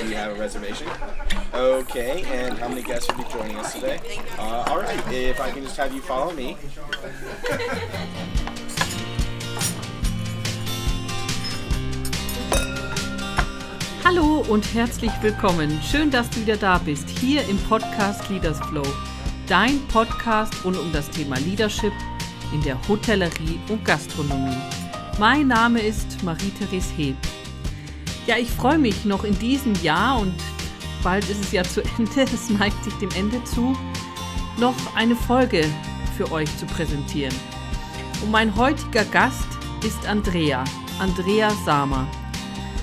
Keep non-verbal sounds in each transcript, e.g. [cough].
do you have a reservation? Okay, and how many guests will be joining us today? Uh, all right, if I can just have you follow me. Hallo und herzlich willkommen. Schön, dass du wieder da bist, hier im Podcast Leaders Flow. Dein Podcast rund um das Thema Leadership in der Hotellerie und Gastronomie. Mein Name ist Marie-Therese Heb. Ja, ich freue mich noch in diesem Jahr und bald ist es ja zu Ende, [laughs] es neigt sich dem Ende zu, noch eine Folge für euch zu präsentieren. Und mein heutiger Gast ist Andrea, Andrea Samer.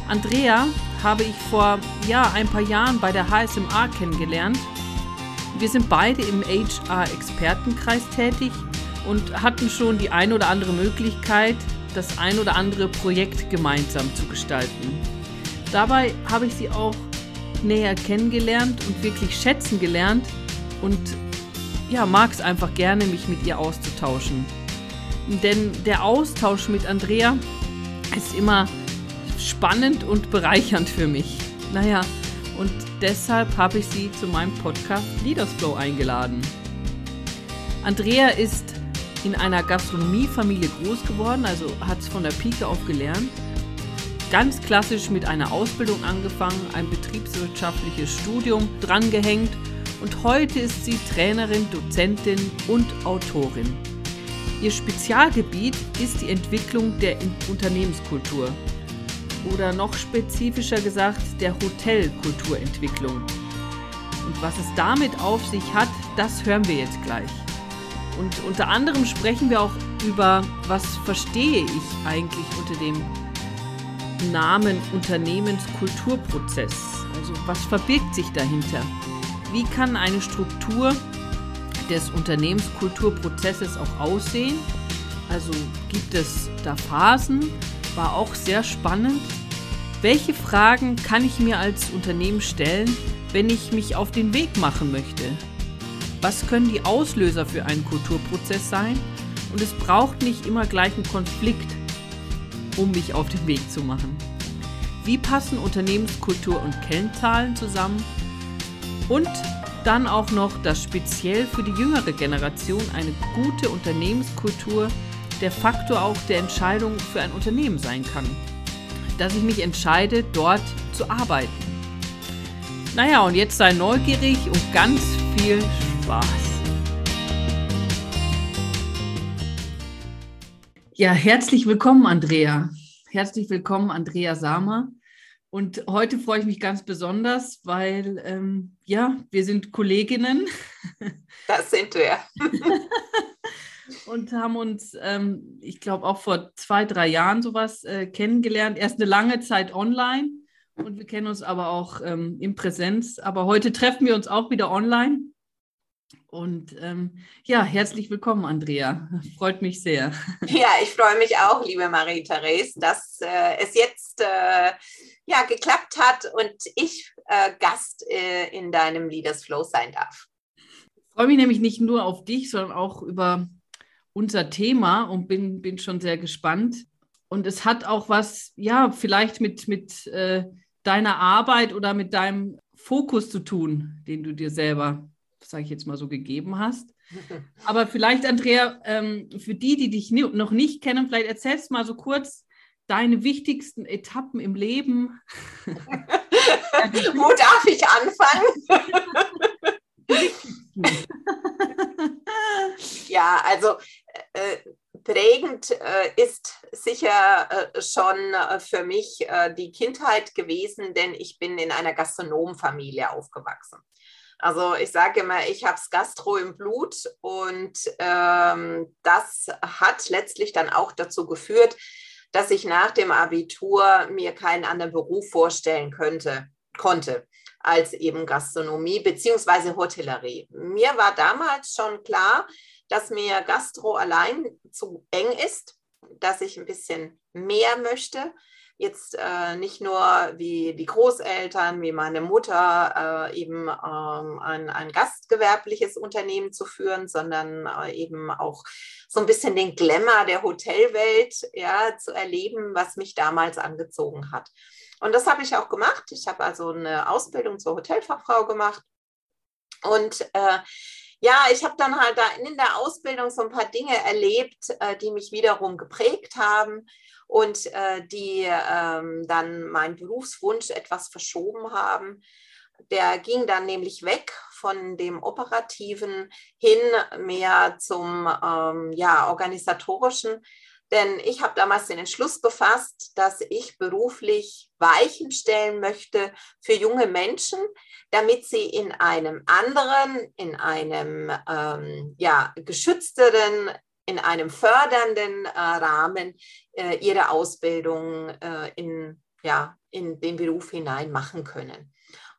Andrea habe ich vor ja, ein paar Jahren bei der HSMA kennengelernt. Wir sind beide im HR-Expertenkreis tätig und hatten schon die ein oder andere Möglichkeit, das ein oder andere Projekt gemeinsam zu gestalten. Dabei habe ich sie auch näher kennengelernt und wirklich schätzen gelernt und ja, mag es einfach gerne, mich mit ihr auszutauschen. Denn der Austausch mit Andrea ist immer spannend und bereichernd für mich. Naja, und deshalb habe ich sie zu meinem Podcast Leaders Flow eingeladen. Andrea ist in einer Gastronomiefamilie groß geworden, also hat es von der Pike auf gelernt. Ganz klassisch mit einer Ausbildung angefangen, ein betriebswirtschaftliches Studium drangehängt und heute ist sie Trainerin, Dozentin und Autorin. Ihr Spezialgebiet ist die Entwicklung der Unternehmenskultur oder noch spezifischer gesagt der Hotelkulturentwicklung. Und was es damit auf sich hat, das hören wir jetzt gleich. Und unter anderem sprechen wir auch über, was verstehe ich eigentlich unter dem Namen Unternehmenskulturprozess? Also was verbirgt sich dahinter? Wie kann eine Struktur des Unternehmenskulturprozesses auch aussehen? Also gibt es da Phasen? War auch sehr spannend. Welche Fragen kann ich mir als Unternehmen stellen, wenn ich mich auf den Weg machen möchte? Was können die Auslöser für einen Kulturprozess sein? Und es braucht nicht immer gleich einen Konflikt, um mich auf den Weg zu machen. Wie passen Unternehmenskultur und Kennzahlen zusammen? Und dann auch noch, dass speziell für die jüngere Generation eine gute Unternehmenskultur der Faktor auch der Entscheidung für ein Unternehmen sein kann. Dass ich mich entscheide, dort zu arbeiten. Naja, und jetzt sei neugierig und ganz viel Spaß. Ja, herzlich willkommen, Andrea. Herzlich willkommen, Andrea Samer. Und heute freue ich mich ganz besonders, weil ähm, ja, wir sind Kolleginnen. [laughs] Das sind wir. [laughs] und haben uns, ähm, ich glaube, auch vor zwei, drei Jahren sowas äh, kennengelernt. Erst eine lange Zeit online und wir kennen uns aber auch ähm, in Präsenz. Aber heute treffen wir uns auch wieder online. Und ähm, ja, herzlich willkommen, Andrea. Freut mich sehr. [laughs] Ja, ich freue mich auch, liebe Marie-Therese, dass äh, es jetzt äh, ja, geklappt hat und ich äh, Gast äh, in deinem Leaders Flow sein darf. Ich freue mich nämlich nicht nur auf dich, sondern auch über unser Thema und bin, bin schon sehr gespannt. Und es hat auch was, ja, vielleicht mit, mit äh, deiner Arbeit oder mit deinem Fokus zu tun, den du dir selber sage ich jetzt mal so, gegeben hast. Aber vielleicht, Andrea, ähm, für die, die dich noch nicht kennen, vielleicht erzählst du mal so kurz deine wichtigsten Etappen im Leben. [laughs] Wo darf ich anfangen? [laughs] ja, also äh, prägend äh, ist sicher äh, schon äh, für mich äh, die Kindheit gewesen, denn ich bin in einer Gastronomfamilie aufgewachsen. Also ich sage immer, ich habe es Gastro im Blut und ähm, das hat letztlich dann auch dazu geführt, dass ich nach dem Abitur mir keinen anderen Beruf vorstellen könnte, konnte als eben Gastronomie bzw. Hotellerie. Mir war damals schon klar, dass mir Gastro allein zu eng ist, dass ich ein bisschen mehr möchte, jetzt äh, nicht nur wie die Großeltern, wie meine Mutter, äh, eben ähm, ein, ein, gastgewerbliches Unternehmen zu führen, sondern äh, eben auch so ein bisschen den Glamour der Hotelwelt ja, zu erleben, was mich damals angezogen hat. Und das habe ich auch gemacht. Ich habe also eine Ausbildung zur Hotelfachfrau gemacht. Und äh, ja, ich habe dann halt da in der Ausbildung so ein paar Dinge erlebt, äh, die mich wiederum geprägt haben und äh, die ähm, dann meinen Berufswunsch etwas verschoben haben. Der ging dann nämlich weg von dem Operativen hin mehr zum ähm, ja, organisatorischen. Denn ich habe damals den Entschluss gefasst, dass ich beruflich Weichen stellen möchte für junge Menschen, damit sie in einem anderen, in einem ähm, ja, geschützteren, in einem fördernden äh, Rahmen äh, ihre Ausbildung äh, in, ja, in den Beruf hinein machen können.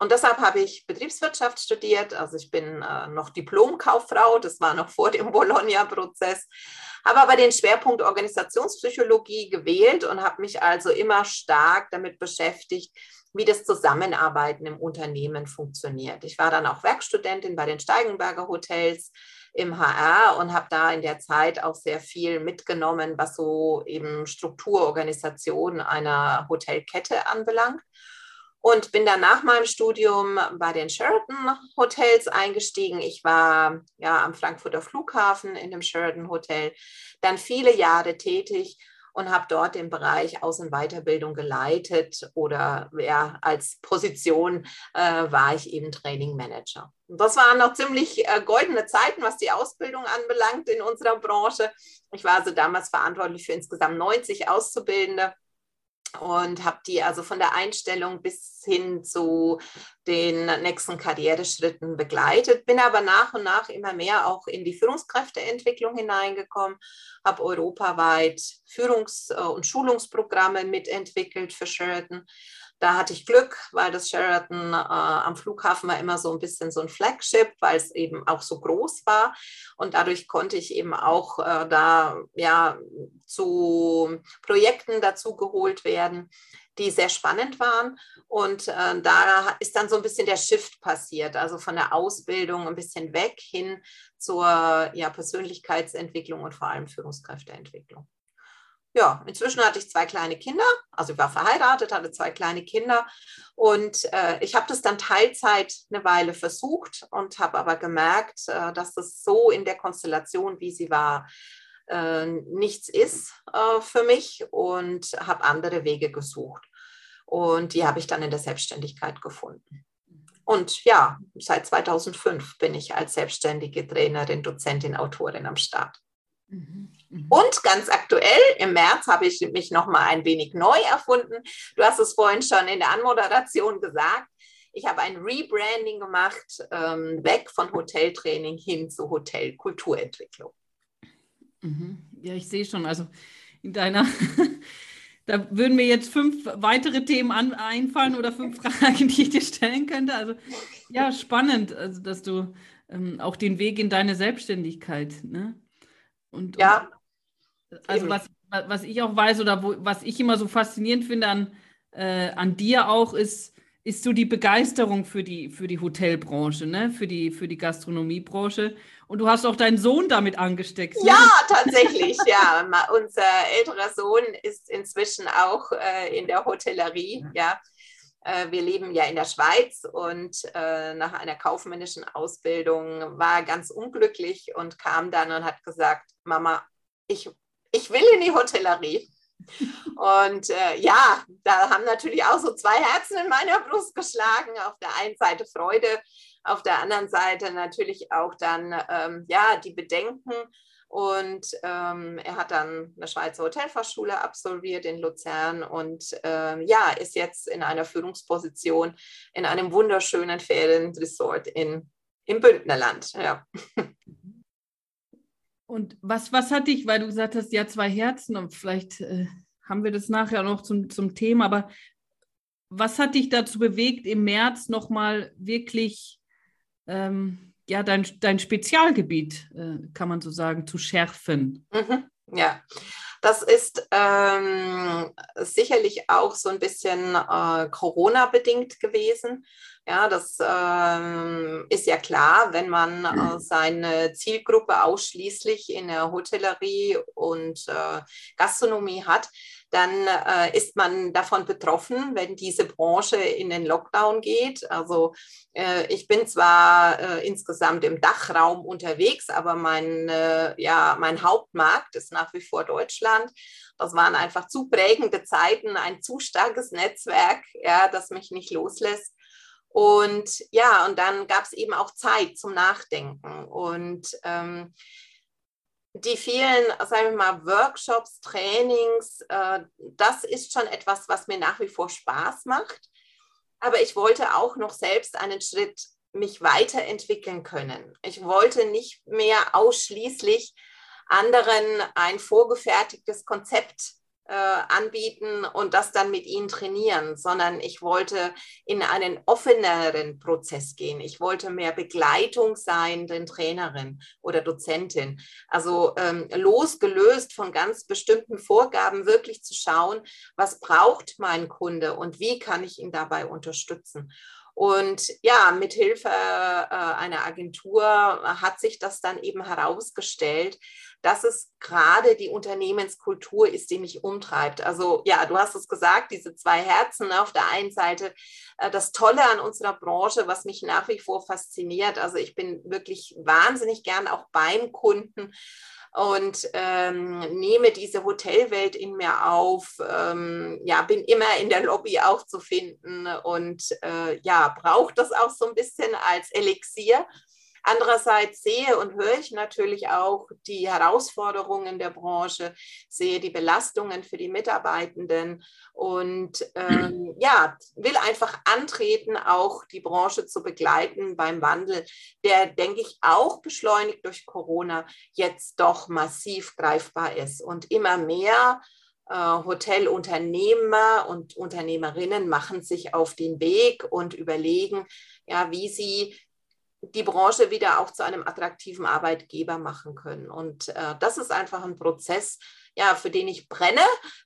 Und deshalb habe ich Betriebswirtschaft studiert. Also ich bin äh, noch Diplomkauffrau, das war noch [laughs] vor dem Bologna-Prozess, habe aber den Schwerpunkt Organisationspsychologie gewählt und habe mich also immer stark damit beschäftigt, wie das Zusammenarbeiten im Unternehmen funktioniert. Ich war dann auch Werkstudentin bei den Steigenberger Hotels im HR und habe da in der Zeit auch sehr viel mitgenommen, was so eben Strukturorganisation einer Hotelkette anbelangt und bin dann nach meinem Studium bei den Sheraton Hotels eingestiegen. Ich war ja am Frankfurter Flughafen in dem Sheraton Hotel dann viele Jahre tätig und habe dort den Bereich Aus- und Weiterbildung geleitet oder ja, als Position äh, war ich eben Training Manager. Und das waren noch ziemlich äh, goldene Zeiten, was die Ausbildung anbelangt in unserer Branche. Ich war also damals verantwortlich für insgesamt 90 Auszubildende und habe die also von der Einstellung bis hin zu den nächsten Karriereschritten begleitet, bin aber nach und nach immer mehr auch in die Führungskräfteentwicklung hineingekommen, habe europaweit Führungs- und Schulungsprogramme mitentwickelt für Sheraton, da hatte ich Glück, weil das Sheraton äh, am Flughafen war immer so ein bisschen so ein Flagship, weil es eben auch so groß war. Und dadurch konnte ich eben auch äh, da ja zu Projekten dazu geholt werden, die sehr spannend waren. Und äh, da ist dann so ein bisschen der Shift passiert, also von der Ausbildung ein bisschen weg hin zur ja, Persönlichkeitsentwicklung und vor allem Führungskräfteentwicklung ja, inzwischen hatte ich zwei kleine Kinder, also ich war verheiratet, hatte zwei kleine Kinder und äh, ich habe das dann Teilzeit eine Weile versucht und habe aber gemerkt, äh, dass das so in der Konstellation, wie sie war, äh, nichts ist äh, für mich und habe andere Wege gesucht. Und die habe ich dann in der Selbstständigkeit gefunden. Und ja, seit 2005 bin ich als selbstständige Trainerin, Dozentin, Autorin am Start. Mhm. Mhm. Und ganz aktuell, im März habe ich mich noch mal ein wenig neu erfunden. Du hast es vorhin schon in der Anmoderation gesagt. Ich habe ein Rebranding gemacht, ähm, weg von Hoteltraining hin zu Hotelkulturentwicklung. Mhm. Ja, ich sehe schon. Also in deiner, [laughs] da würden mir jetzt fünf weitere Themen an, einfallen oder fünf Fragen, [laughs] die ich dir stellen könnte. Also ja, spannend, also dass du ähm, auch den Weg in deine Selbstständigkeit, ne? Und, ja. Und, also was, was ich auch weiß oder wo, was ich immer so faszinierend finde an, äh, an dir auch ist, ist so die Begeisterung für die, für die Hotelbranche, ne? für, die, für die Gastronomiebranche. Und du hast auch deinen Sohn damit angesteckt. Ne? Ja, tatsächlich, ja. Unser älterer Sohn ist inzwischen auch äh, in der Hotellerie, ja. Äh, wir leben ja in der Schweiz und äh, nach einer kaufmännischen Ausbildung war er ganz unglücklich und kam dann und hat gesagt, Mama, ich, ich will in die Hotellerie. Und äh, ja, da haben natürlich auch so zwei Herzen in meiner Brust geschlagen. Auf der einen Seite Freude, auf der anderen Seite natürlich auch dann ähm, ja die Bedenken, und ähm, er hat dann eine Schweizer Hotelfachschule absolviert in Luzern und ähm, ja, ist jetzt in einer Führungsposition in einem wunderschönen Ferienresort in, im Bündnerland. Ja. Und was, was hat dich, weil du gesagt hast, ja, zwei Herzen und vielleicht äh, haben wir das nachher noch zum, zum Thema, aber was hat dich dazu bewegt, im März nochmal wirklich ähm, ja, dein, dein Spezialgebiet, äh, kann man so sagen, zu schärfen. Mhm. Ja, Das ist ähm, sicherlich auch so ein bisschen äh, Corona-bedingt gewesen. Ja, das ähm, ist ja klar, wenn man äh, seine Zielgruppe ausschließlich in der Hotellerie und äh, Gastronomie hat, dann äh, ist man davon betroffen, wenn diese Branche in den Lockdown geht. Also äh, ich bin zwar äh, insgesamt im Dachraum unterwegs, aber mein, äh, ja, mein Hauptmarkt ist nach wie vor Deutschland. Das waren einfach zu prägende Zeiten, ein zu starkes Netzwerk, ja, das mich nicht loslässt. Und ja, und dann gab es eben auch Zeit zum Nachdenken. Und ähm, die vielen, sagen wir mal, Workshops, Trainings, äh, das ist schon etwas, was mir nach wie vor Spaß macht. Aber ich wollte auch noch selbst einen Schritt mich weiterentwickeln können. Ich wollte nicht mehr ausschließlich anderen ein vorgefertigtes Konzept anbieten und das dann mit ihnen trainieren, sondern ich wollte in einen offeneren Prozess gehen. Ich wollte mehr Begleitung sein, den Trainerin oder Dozentin. Also ähm, losgelöst von ganz bestimmten Vorgaben wirklich zu schauen, was braucht mein Kunde und wie kann ich ihn dabei unterstützen. Und ja, mit Hilfe äh, einer Agentur hat sich das dann eben herausgestellt, dass es gerade die Unternehmenskultur ist, die mich umtreibt. Also ja, du hast es gesagt, diese zwei Herzen. Ne? Auf der einen Seite äh, das Tolle an unserer Branche, was mich nach wie vor fasziniert. Also ich bin wirklich wahnsinnig gern auch beim Kunden und ähm, nehme diese Hotelwelt in mir auf. Ähm, ja, bin immer in der Lobby auch zu finden und äh, ja, brauche das auch so ein bisschen als Elixier. Andererseits sehe und höre ich natürlich auch die Herausforderungen der Branche, sehe die Belastungen für die Mitarbeitenden und ähm, ja, will einfach antreten, auch die Branche zu begleiten beim Wandel, der, denke ich, auch beschleunigt durch Corona jetzt doch massiv greifbar ist und immer mehr äh, Hotelunternehmer und Unternehmerinnen machen sich auf den Weg und überlegen, ja, wie sie die Branche wieder auch zu einem attraktiven Arbeitgeber machen können. Und äh, das ist einfach ein Prozess, ja, für den ich brenne,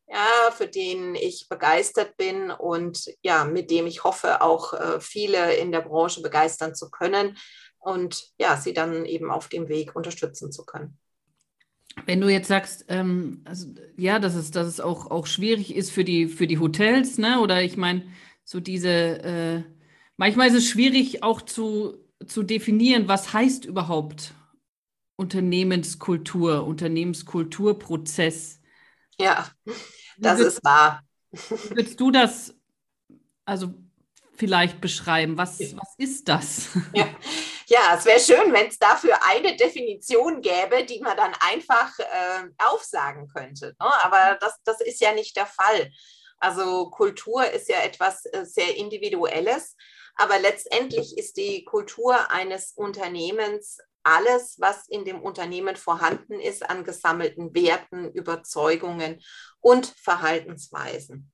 ja, für den ich begeistert bin und ja, mit dem ich hoffe, auch äh, viele in der Branche begeistern zu können und ja, sie dann eben auf dem Weg unterstützen zu können. Wenn du jetzt sagst, ähm, also, ja, dass es, dass es auch, auch schwierig ist für die, für die Hotels, ne? Oder ich meine, so diese, äh, manchmal ist es schwierig auch zu zu definieren, was heißt überhaupt Unternehmenskultur, Unternehmenskulturprozess. Ja, das ist wahr. Würdest du das also vielleicht beschreiben? Was, was ist das? Ja, ja es wäre schön, wenn es dafür eine Definition gäbe, die man dann einfach äh, aufsagen könnte. Ne? Aber das, das ist ja nicht der Fall. Also Kultur ist ja etwas äh, sehr Individuelles. Aber letztendlich ist die Kultur eines Unternehmens alles, was in dem Unternehmen vorhanden ist an gesammelten Werten, Überzeugungen und Verhaltensweisen.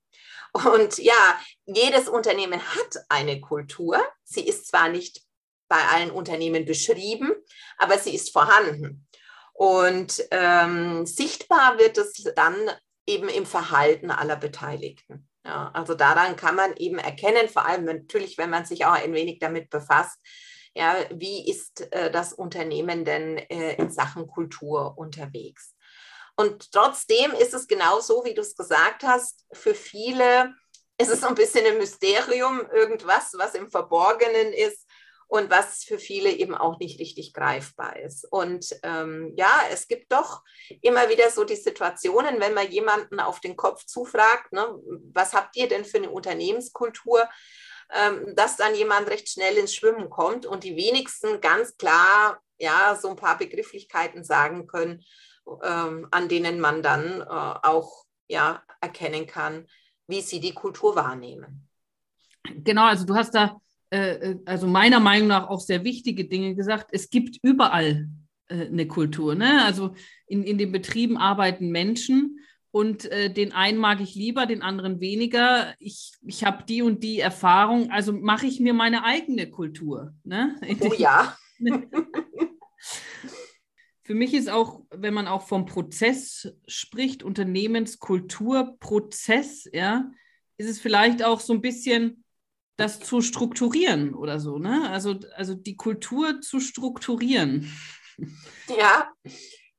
Und ja, jedes Unternehmen hat eine Kultur. Sie ist zwar nicht bei allen Unternehmen beschrieben, aber sie ist vorhanden. Und ähm, sichtbar wird es dann eben im Verhalten aller Beteiligten. Ja, also daran kann man eben erkennen, vor allem natürlich, wenn man sich auch ein wenig damit befasst, ja, wie ist äh, das Unternehmen denn äh, in Sachen Kultur unterwegs? Und trotzdem ist es genau so, wie du es gesagt hast, für viele ist es ein bisschen ein Mysterium, irgendwas, was im Verborgenen ist und was für viele eben auch nicht richtig greifbar ist. Und ähm, ja, es gibt doch immer wieder so die Situationen, wenn man jemanden auf den Kopf zufragt, ne, was habt ihr denn für eine Unternehmenskultur, ähm, dass dann jemand recht schnell ins Schwimmen kommt und die wenigsten ganz klar ja so ein paar Begrifflichkeiten sagen können, ähm, an denen man dann äh, auch ja erkennen kann, wie sie die Kultur wahrnehmen. Genau, also du hast da äh, äh, also meiner Meinung nach auch sehr wichtige Dinge gesagt. Es gibt überall äh, eine Kultur. Ne? Also in, in den Betrieben arbeiten Menschen und äh, den einen mag ich lieber, den anderen weniger. Ich, ich habe die und die Erfahrung, also mache ich mir meine eigene Kultur. Ne? Oh ja. [laughs] für mich ist auch, wenn man auch vom Prozess spricht, Unternehmenskulturprozess, ja, ist es vielleicht auch so ein bisschen das zu strukturieren oder so, ne? Also, also die Kultur zu strukturieren. [laughs] Ja,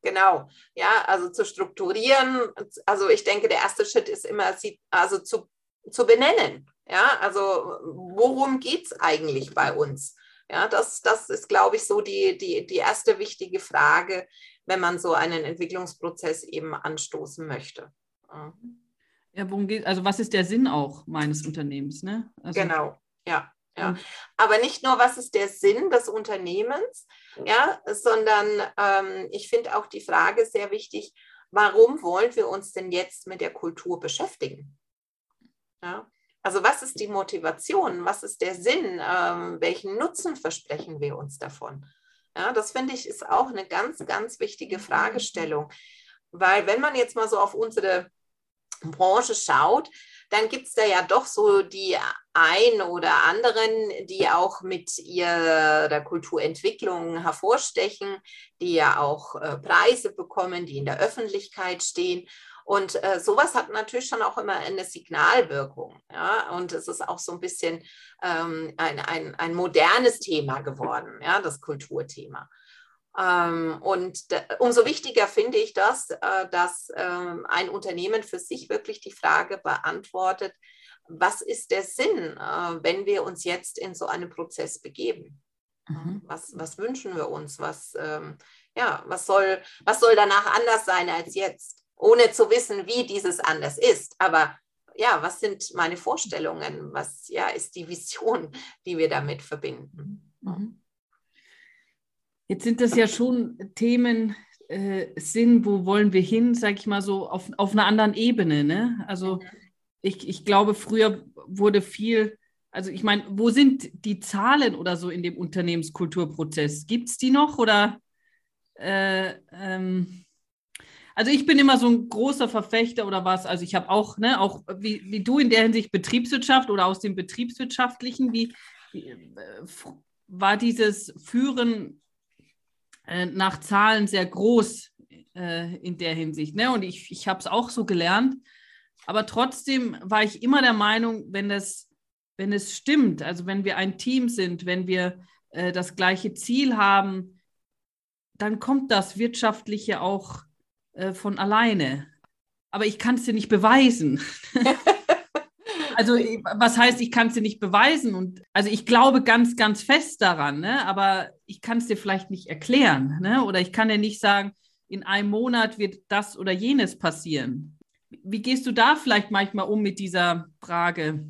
genau. Ja, also zu strukturieren. Also ich denke, der erste Schritt ist immer, also zu, zu benennen. Ja, also worum geht es eigentlich bei uns? Ja, das, das ist, glaube ich, so die, die, die erste wichtige Frage, wenn man so einen Entwicklungsprozess eben anstoßen möchte. Ja, worum geht, also was ist der Sinn auch meines Unternehmens? Ne? Also, genau, ja. Ja. Aber nicht nur, was ist der Sinn des Unternehmens, ja, sondern ähm, ich finde auch die Frage sehr wichtig, warum wollen wir uns denn jetzt mit der Kultur beschäftigen? Ja. Also was ist die Motivation? Was ist der Sinn? Ähm, welchen Nutzen versprechen wir uns davon? Ja, das finde ich ist auch eine ganz, ganz wichtige Fragestellung. Weil wenn man jetzt mal so auf unsere Branche schaut, dann gibt es da ja doch so die ein oder anderen, die auch mit ihrer Kulturentwicklung hervorstechen, die ja auch äh, Preise bekommen, die in der Öffentlichkeit stehen. Und äh, sowas hat natürlich schon auch immer eine Signalwirkung. Ja? Und es ist auch so ein bisschen ähm, ein, ein, ein modernes Thema geworden, ja, das Kulturthema. Ähm, und umso wichtiger finde ich das, äh, dass ähm, ein Unternehmen für sich wirklich die Frage beantwortet, was ist der Sinn, äh, wenn wir uns jetzt in so einen Prozess begeben? Mhm. Was, was wünschen wir uns? Was, ähm, ja, was, soll, was soll danach anders sein als jetzt? ohne zu wissen, wie dieses anders ist. Aber ja, was sind meine Vorstellungen? Was ja, ist die Vision, die wir damit verbinden? Mhm. Jetzt sind das ja schon Themen, äh, Sinn, wo wollen wir hin, sage ich mal so, auf, auf einer anderen Ebene. Ne? Also mhm. ich, ich glaube, früher wurde viel, also ich meine, wo sind die Zahlen oder so in dem Unternehmenskulturprozess? Gibt es die noch oder äh, ähm, also ich bin immer so ein großer Verfechter oder was. Also ich habe auch, ne, auch wie, wie du in der Hinsicht Betriebswirtschaft oder aus dem Betriebswirtschaftlichen, wie, wie äh, war dieses Führen äh, nach Zahlen sehr groß äh, in der Hinsicht. Ne? Und ich, ich habe es auch so gelernt. Aber trotzdem war ich immer der Meinung, wenn das, wenn es stimmt, also wenn wir ein Team sind, wenn wir äh, das gleiche Ziel haben, dann kommt das Wirtschaftliche auch äh, von alleine. Aber ich kann es dir nicht beweisen. [laughs] also was heißt, ich kann es dir nicht beweisen? Und also ich glaube ganz, ganz fest daran, ne? aber ich kann es dir vielleicht nicht erklären. Ne? Oder ich kann dir nicht sagen, in einem Monat wird das oder jenes passieren. Wie gehst du da vielleicht manchmal um mit dieser Frage?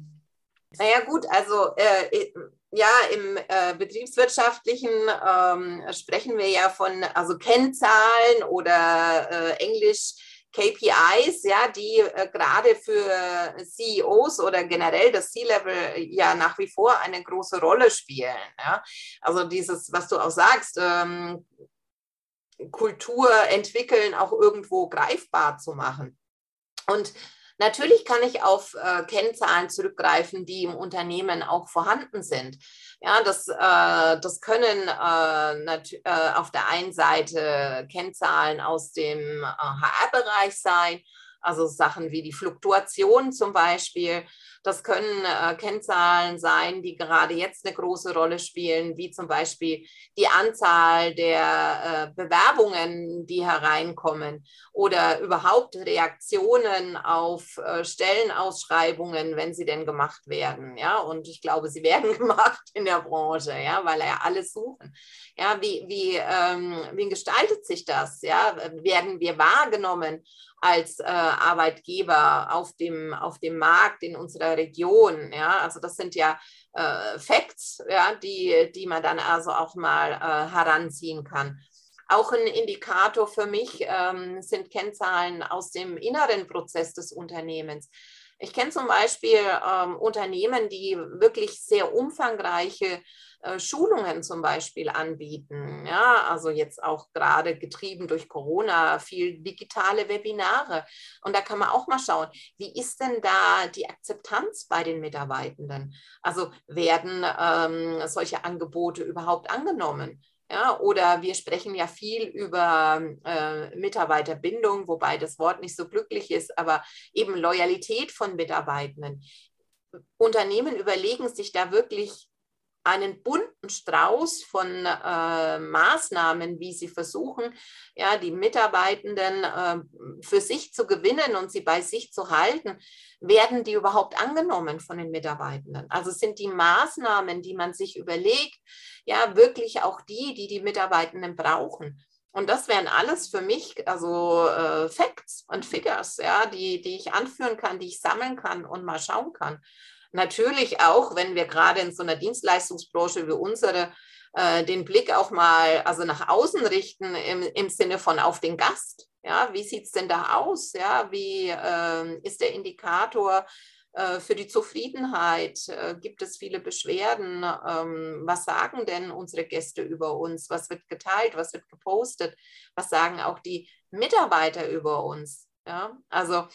Naja gut, also äh, ja, im äh, betriebswirtschaftlichen ähm, sprechen wir ja von also Kennzahlen oder äh, Englisch KPIs, ja, die äh, gerade für CEOs oder generell das C-Level ja nach wie vor eine große Rolle spielen. Ja. Also dieses, was du auch sagst, ähm, Kultur entwickeln, auch irgendwo greifbar zu machen. Und Natürlich kann ich auf äh, Kennzahlen zurückgreifen, die im Unternehmen auch vorhanden sind. Ja, das, äh, das können äh, äh auf der einen Seite Kennzahlen aus dem HR-Bereich äh, sein, also Sachen wie die Fluktuation zum Beispiel. Das können äh, Kennzahlen sein, die gerade jetzt eine große Rolle spielen, wie zum Beispiel die Anzahl der äh, Bewerbungen, die hereinkommen oder überhaupt Reaktionen auf äh, Stellenausschreibungen, wenn sie denn gemacht werden. Ja, und ich glaube, sie werden [laughs] gemacht in der Branche, ja, weil ja alle suchen. Ja, wie, wie, ähm, wie gestaltet sich das? Ja, werden wir wahrgenommen als äh, Arbeitgeber auf dem, auf dem Markt in unserer Region. Ja? Also das sind ja äh, Facts, ja, die, die man dann also auch mal äh, heranziehen kann. Auch ein Indikator für mich ähm, sind Kennzahlen aus dem inneren Prozess des Unternehmens. Ich kenne zum Beispiel ähm, Unternehmen, die wirklich sehr umfangreiche äh, Schulungen zum Beispiel anbieten. Ja, also jetzt auch gerade getrieben durch Corona, viel digitale Webinare. Und da kann man auch mal schauen, wie ist denn da die Akzeptanz bei den Mitarbeitenden? Also werden ähm, solche Angebote überhaupt angenommen? Ja, oder wir sprechen ja viel über äh, Mitarbeiterbindung, wobei das Wort nicht so glücklich ist, aber eben Loyalität von Mitarbeitenden. Unternehmen überlegen sich da wirklich einen bunten Strauß von äh, Maßnahmen, wie sie versuchen, ja, die Mitarbeitenden äh, für sich zu gewinnen und sie bei sich zu halten, werden die überhaupt angenommen von den Mitarbeitenden? Also sind die Maßnahmen, die man sich überlegt, ja, wirklich auch die, die die Mitarbeitenden brauchen? Und das wären alles für mich also äh, Facts und Figures, ja, die, die ich anführen kann, die ich sammeln kann und mal schauen kann. Natürlich auch, wenn wir gerade in so einer Dienstleistungsbranche wie unsere äh, den Blick auch mal also nach außen richten im, im Sinne von auf den Gast. Ja, wie sieht es denn da aus? Ja, wie äh, ist der Indikator äh, für die Zufriedenheit? Äh, gibt es viele Beschwerden? Ähm, was sagen denn unsere Gäste über uns? Was wird geteilt? Was wird gepostet? Was sagen auch die Mitarbeiter über uns? Ja, also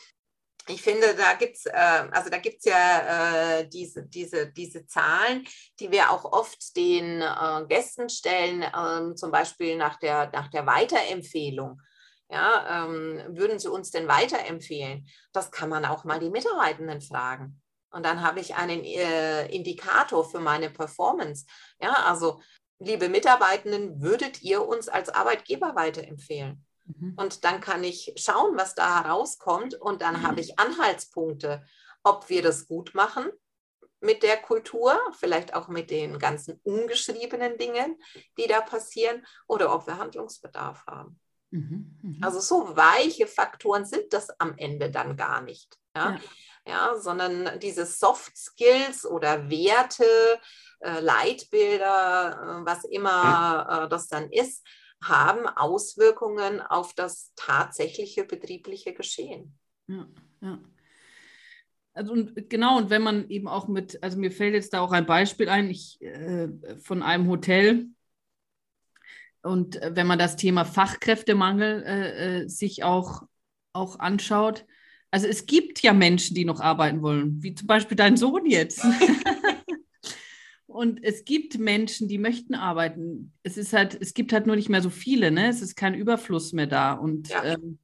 ich finde, da gibt es äh, also ja äh, diese, diese, diese Zahlen, die wir auch oft den äh, Gästen stellen, ähm, zum Beispiel nach der, nach der Weiterempfehlung. Ja, ähm, würden Sie uns denn weiterempfehlen? Das kann man auch mal die Mitarbeitenden fragen. Und dann habe ich einen äh, Indikator für meine Performance. Ja, also liebe Mitarbeitenden, würdet ihr uns als Arbeitgeber weiterempfehlen? Mhm. Und dann kann ich schauen, was da herauskommt. Und dann mhm. habe ich Anhaltspunkte, ob wir das gut machen mit der Kultur, vielleicht auch mit den ganzen ungeschriebenen Dingen, die da passieren, oder ob wir Handlungsbedarf haben. Mhm. Mhm. Also so weiche Faktoren sind das am Ende dann gar nicht. Ja? ja. Ja, sondern diese Soft Skills oder Werte, äh, Leitbilder, äh, was immer äh, das dann ist, haben Auswirkungen auf das tatsächliche betriebliche Geschehen. Ja, ja. Also und genau, und wenn man eben auch mit, also mir fällt jetzt da auch ein Beispiel ein, ich, äh, von einem Hotel, und äh, wenn man das Thema Fachkräftemangel äh, äh, sich auch, auch anschaut, also es gibt ja Menschen, die noch arbeiten wollen, wie zum Beispiel dein Sohn jetzt. [laughs] Und es gibt Menschen, die möchten arbeiten. Es ist halt, es gibt halt nur nicht mehr so viele, ne? Es ist kein Überfluss mehr da. Und, ja. ähm,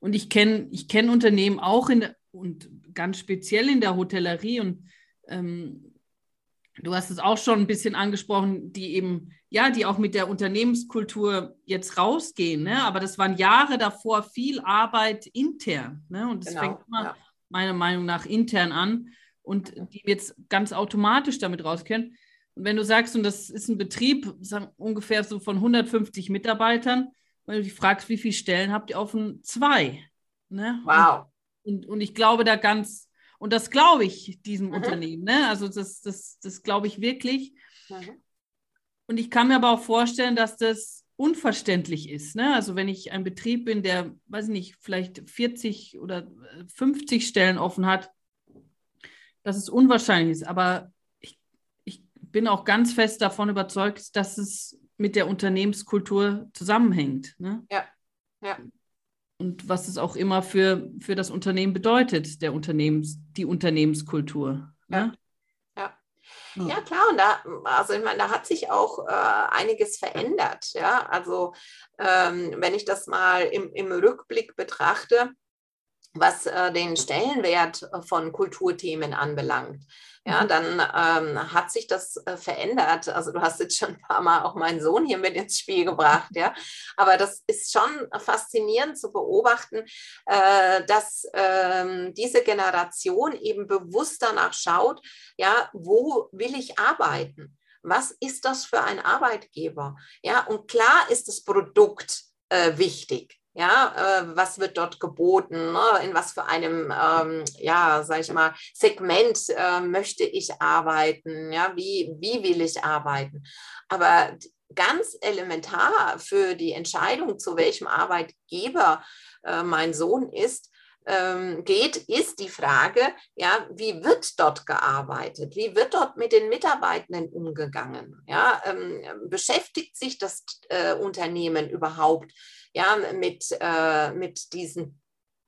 und ich kenne ich kenn Unternehmen auch in der, und ganz speziell in der Hotellerie und ähm, du hast es auch schon ein bisschen angesprochen, die eben, ja, die auch mit der Unternehmenskultur jetzt rausgehen, ne? Aber das waren Jahre davor viel Arbeit intern, ne? Und das genau, fängt immer ja. meiner Meinung nach intern an und die jetzt ganz automatisch damit raus können. Und wenn du sagst, und das ist ein Betrieb, sagen, ungefähr so von 150 Mitarbeitern, wenn du dich fragst, wie viele Stellen habt ihr offen? Zwei. Ne? Wow. Und, und ich glaube da ganz, und das glaube ich diesem mhm. Unternehmen, ne? also das, das, das glaube ich wirklich. Mhm. Und ich kann mir aber auch vorstellen, dass das unverständlich ist. Ne? Also wenn ich ein Betrieb bin, der, weiß ich nicht, vielleicht 40 oder 50 Stellen offen hat, dass es unwahrscheinlich ist. Aber bin auch ganz fest davon überzeugt, dass es mit der Unternehmenskultur zusammenhängt. Ne? Ja, ja. Und was es auch immer für, für das Unternehmen bedeutet, der Unternehmens, die Unternehmenskultur. Ja. Ne? Ja. Klar, und da, also ich meine, da hat sich auch äh, einiges verändert. Ja, also ähm, wenn ich das mal im, im Rückblick betrachte, was äh, den Stellenwert von Kulturthemen anbelangt ja, mhm. dann ähm, hat sich das äh, verändert. Also du hast jetzt schon ein paar Mal auch meinen Sohn hier mit ins Spiel gebracht, ja. Aber das ist schon faszinierend zu beobachten, äh, dass ähm, diese Generation eben bewusst danach schaut, ja, wo will ich arbeiten? Was ist das für ein Arbeitgeber? Ja, und klar ist das Produkt äh, wichtig. Ja, äh, was wird dort geboten? Ne? In was für einem, ähm, ja, sag ich mal, Segment äh, möchte ich arbeiten? Ja, wie, wie will ich arbeiten? Aber ganz elementar für die Entscheidung, zu welchem Arbeitgeber äh, mein Sohn ist, ähm, geht, ist die Frage, ja, wie wird dort gearbeitet? Wie wird dort mit den Mitarbeitenden umgegangen? Ja, ähm, beschäftigt sich das äh, Unternehmen überhaupt ja, mit, äh, mit diesen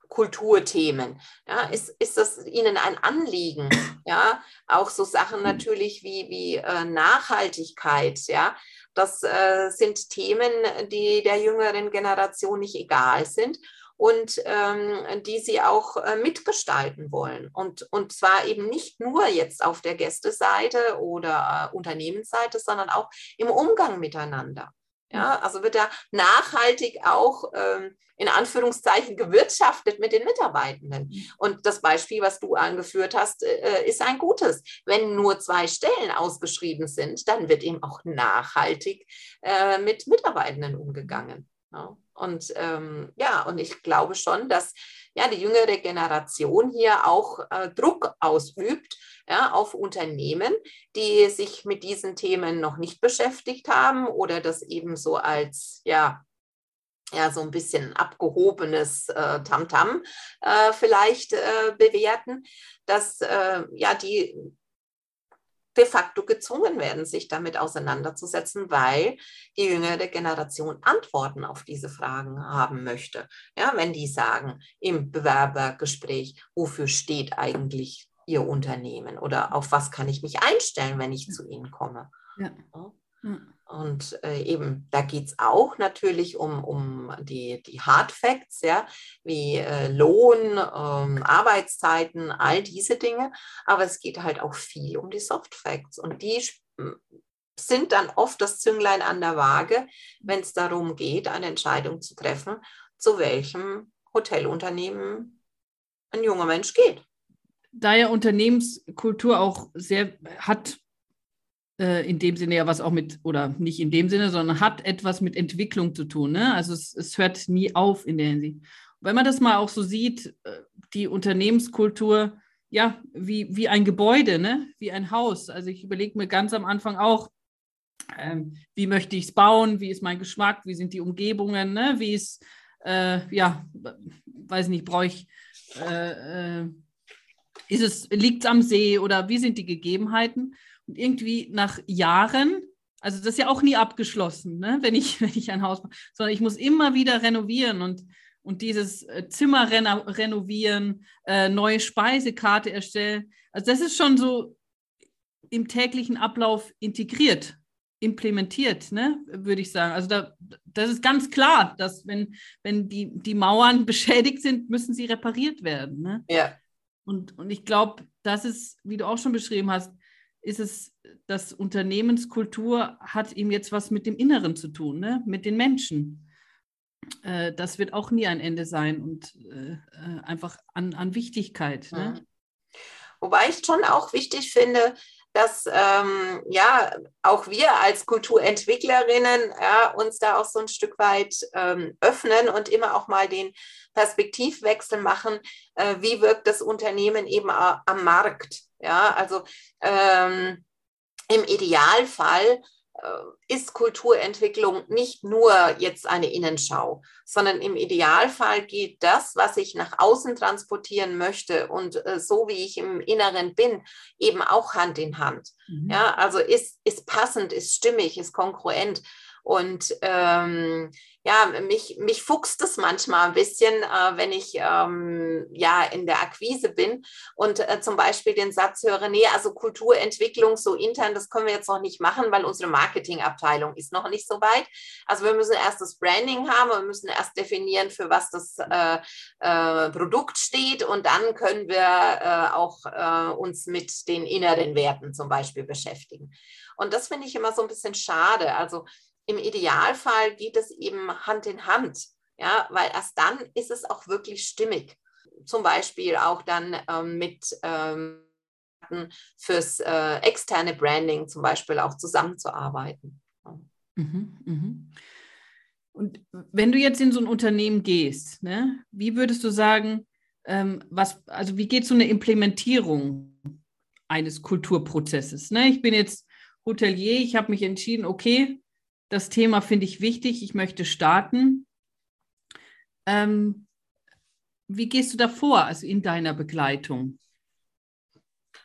Kulturthemen? Ja, ist, ist das Ihnen ein Anliegen? Ja, auch so Sachen natürlich wie, wie äh, Nachhaltigkeit. Ja, das äh, sind Themen, die der jüngeren Generation nicht egal sind und ähm, die sie auch äh, mitgestalten wollen. Und, und zwar eben nicht nur jetzt auf der Gästeseite oder äh, Unternehmensseite, sondern auch im Umgang miteinander. Ja, also wird da nachhaltig auch ähm, in Anführungszeichen gewirtschaftet mit den Mitarbeitenden. Mhm. Und das Beispiel, was du angeführt hast, äh, ist ein gutes. Wenn nur zwei Stellen ausgeschrieben sind, dann wird eben auch nachhaltig äh, mit Mitarbeitenden umgegangen. Ja. Und ähm, ja, und ich glaube schon, dass ja die jüngere Generation hier auch äh, Druck ausübt ja, auf Unternehmen, die sich mit diesen Themen noch nicht beschäftigt haben oder das eben so als ja ja, so ein bisschen abgehobenes äh, Tamtam äh, vielleicht äh, bewerten, dass äh, ja die de facto gezwungen werden, sich damit auseinanderzusetzen, weil die jüngere Generation Antworten auf diese Fragen haben möchte. Ja, wenn die sagen im Bewerbergespräch, wofür steht eigentlich Ihr Unternehmen oder auf was kann ich mich einstellen, wenn ich zu Ihnen komme. Ja. Ja. Und äh, eben, da geht es auch natürlich um, um die, die Hard Facts, ja, wie äh, Lohn, ähm, Arbeitszeiten, all diese Dinge. Aber es geht halt auch viel um die Soft Facts. Und die sind dann oft das Zünglein an der Waage, wenn es darum geht, eine Entscheidung zu treffen, zu welchem Hotelunternehmen ein junger Mensch geht. Da ja Unternehmenskultur auch sehr hat äh, in dem Sinne ja was auch mit, oder nicht in dem Sinne, sondern hat etwas mit Entwicklung zu tun. Ne? Also es, es hört nie auf in der Hinsicht. Wenn man das mal auch so sieht, äh, die Unternehmenskultur, ja, wie, wie ein Gebäude, ne? wie ein Haus. Also ich überlege mir ganz am Anfang auch, ähm, wie möchte ich es bauen, wie ist mein Geschmack, wie sind die Umgebungen, ne? wie ist, äh, ja, weiß nicht, brauche ich, äh, äh, ist es, liegt am See oder wie sind die Gegebenheiten? Und irgendwie nach Jahren, also das ist ja auch nie abgeschlossen, ne? wenn, ich, [laughs] wenn ich ein Haus mache, sondern ich muss immer wieder renovieren und, und dieses äh, Zimmer reno renovieren, äh, neue Speisekarte erstellen. Also das ist schon so im täglichen Ablauf integriert, implementiert, ne, würde ich sagen. Also da, das ist ganz klar, dass wenn, wenn die, die Mauern [laughs] beschädigt sind, müssen sie repariert werden. Ne? Ja. Und, und ich glaube, das ist, wie du auch schon beschrieben hast, ist es, dass Unternehmenskultur hat ihm jetzt was mit dem Inneren zu tun, ne? mit den Menschen. Äh, das wird auch nie ein Ende sein und äh, äh einfach an, an Wichtigkeit. Ne? Mhm. Wobei ich schon auch wichtig finde, dass ähm, ja auch wir als Kulturentwicklerinnen ja, uns da auch so ein Stück weit ähm, öffnen und immer auch mal den Perspektivwechsel machen, äh, wie wirkt das Unternehmen eben am Markt. Ja, also ähm, im Idealfall ist Kulturentwicklung nicht nur jetzt eine Innenschau, sondern im Idealfall geht das, was ich nach außen transportieren möchte und äh, so wie ich im Inneren bin, eben auch Hand in Hand. Mhm. Ja, also ist, ist passend, ist stimmig, ist kongruent. Und ähm, ja, mich, mich fuchst es manchmal ein bisschen, äh, wenn ich ähm, ja in der Akquise bin und äh, zum Beispiel den Satz höre, nee, also Kulturentwicklung so intern, das können wir jetzt noch nicht machen, weil unsere Marketingabteilung ist noch nicht so weit. Also wir müssen erst das Branding haben, wir müssen erst definieren, für was das äh, äh Produkt steht und dann können wir äh, auch äh, uns mit den inneren Werten zum Beispiel beschäftigen. Und das finde ich immer so ein bisschen schade. Also im Idealfall geht es eben Hand in Hand, ja, weil erst dann ist es auch wirklich stimmig. Zum Beispiel auch dann ähm, mit ähm, fürs äh, externe Branding zum Beispiel auch zusammenzuarbeiten. Mhm, mhm. Und wenn du jetzt in so ein Unternehmen gehst, ne, wie würdest du sagen, ähm, was, also wie geht so eine Implementierung eines Kulturprozesses? Ne? Ich bin jetzt Hotelier, ich habe mich entschieden, okay, das Thema finde ich wichtig, ich möchte starten. Ähm, wie gehst du da vor, also in deiner Begleitung?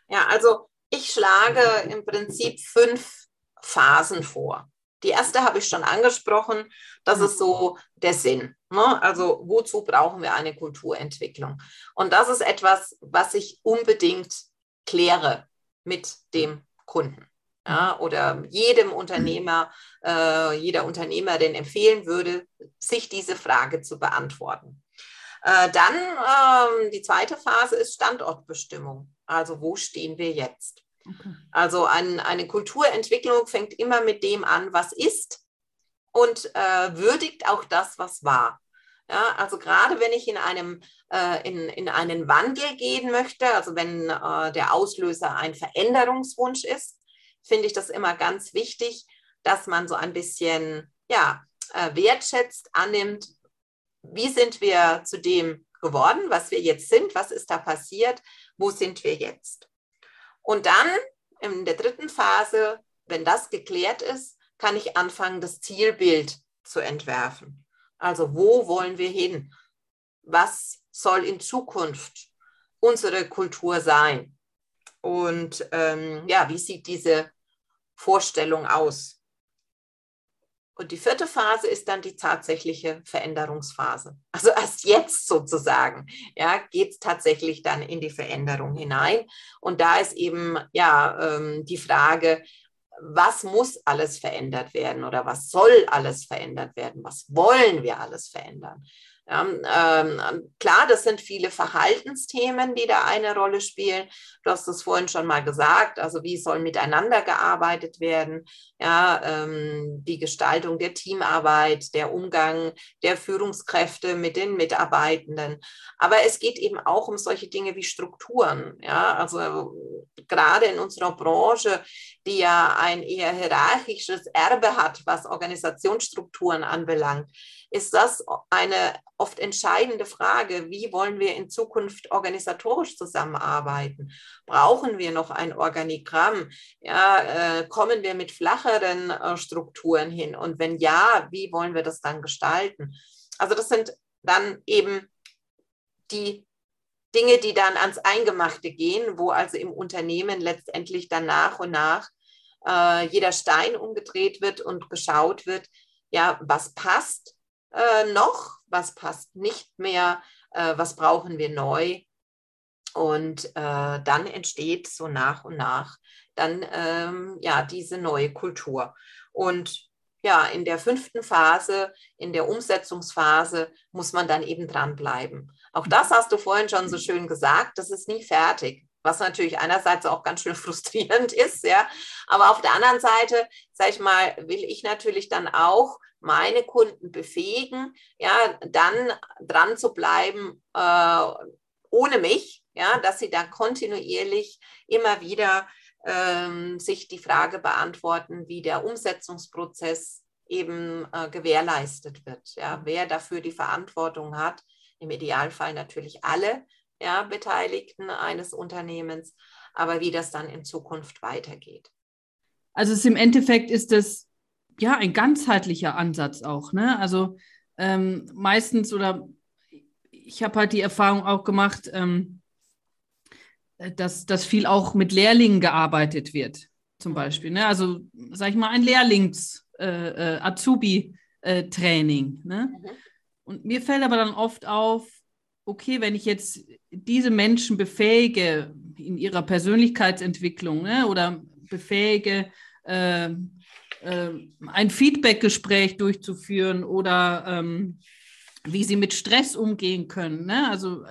Ja, also ich schlage im Prinzip fünf Phasen vor. Die erste habe ich schon angesprochen. Das ist so der Sinn. Ne? Also wozu brauchen wir eine Kulturentwicklung? Und das ist etwas, was ich unbedingt kläre mit dem Kunden. Ja, oder jedem Unternehmer, äh, jeder Unternehmerin empfehlen würde, sich diese Frage zu beantworten. Äh, dann ähm, die zweite Phase ist Standortbestimmung. Also wo stehen wir jetzt? Okay. Also ein, eine Kulturentwicklung fängt immer mit dem an, was ist und äh, würdigt auch das, was war. Ja, also gerade wenn ich in, einem, äh, in, in einen Wandel gehen möchte, also wenn äh, der Auslöser ein Veränderungswunsch ist, finde ich das immer ganz wichtig, dass man so ein bisschen ja, äh, wertschätzt, annimmt, wie sind wir zu dem geworden, was wir jetzt sind, was ist da passiert, wo sind wir jetzt. Und dann in der dritten Phase, wenn das geklärt ist, kann ich anfangen, das Zielbild zu entwerfen. Also wo wollen wir hin? Was soll in Zukunft unsere Kultur sein? Und ähm, ja, wie sieht diese Vorstellung aus? Und die vierte Phase ist dann die tatsächliche Veränderungsphase. Also erst jetzt sozusagen, ja, geht es tatsächlich dann in die Veränderung hinein. Und da ist eben ja ähm, die Frage, was muss alles verändert werden oder was soll alles verändert werden? Was wollen wir alles verändern? Ja, ähm, klar, das sind viele Verhaltensthemen, die da eine Rolle spielen. Du hast es vorhin schon mal gesagt, also wie soll miteinander gearbeitet werden, ja, ähm, die Gestaltung der Teamarbeit, der Umgang der Führungskräfte mit den Mitarbeitenden. Aber es geht eben auch um solche Dinge wie Strukturen. Ja, also gerade in unserer Branche, die ja ein eher hierarchisches Erbe hat, was Organisationsstrukturen anbelangt ist das eine oft entscheidende Frage. Wie wollen wir in Zukunft organisatorisch zusammenarbeiten? Brauchen wir noch ein Organigramm? Ja, äh, kommen wir mit flacheren äh, Strukturen hin? Und wenn ja, wie wollen wir das dann gestalten? Also das sind dann eben die Dinge, die dann ans Eingemachte gehen, wo also im Unternehmen letztendlich dann nach und nach äh, jeder Stein umgedreht wird und geschaut wird, ja, was passt äh, noch, was passt nicht mehr, äh, was brauchen wir neu. Und äh, dann entsteht so nach und nach dann ähm, ja diese neue Kultur. Und ja, in der fünften Phase, in der Umsetzungsphase, muss man dann eben dranbleiben. Auch das hast du vorhin schon so schön gesagt, das ist nie fertig was natürlich einerseits auch ganz schön [laughs] frustrierend ist, ja. Aber auf der anderen Seite, sag ich mal, will ich natürlich dann auch meine Kunden befähigen, ja, dann dran zu bleiben äh, ohne mich, ja, dass sie da kontinuierlich immer wieder ähm, sich die Frage beantworten, wie der Umsetzungsprozess eben äh, gewährleistet wird, ja, wer dafür die Verantwortung hat, im Idealfall natürlich alle ja, Beteiligten eines Unternehmens, aber wie das dann in Zukunft weitergeht. Also es im Endeffekt ist das ja ein ganzheitlicher Ansatz auch. Ne? Also ähm, meistens oder ich habe halt die Erfahrung auch gemacht, ähm, dass, dass viel auch mit Lehrlingen gearbeitet wird, zum Beispiel. Ne? Also sag ich mal ein Lehrlings-Azubi-Training. Äh, äh, ne? Mhm. Und mir fällt aber dann oft auf, okay, wenn ich jetzt diese Menschen befähige in ihrer Persönlichkeitsentwicklung ne, oder befähige, äh, äh, ein Feedbackgespräch durchzuführen oder ähm, wie sie mit Stress umgehen können, ne? also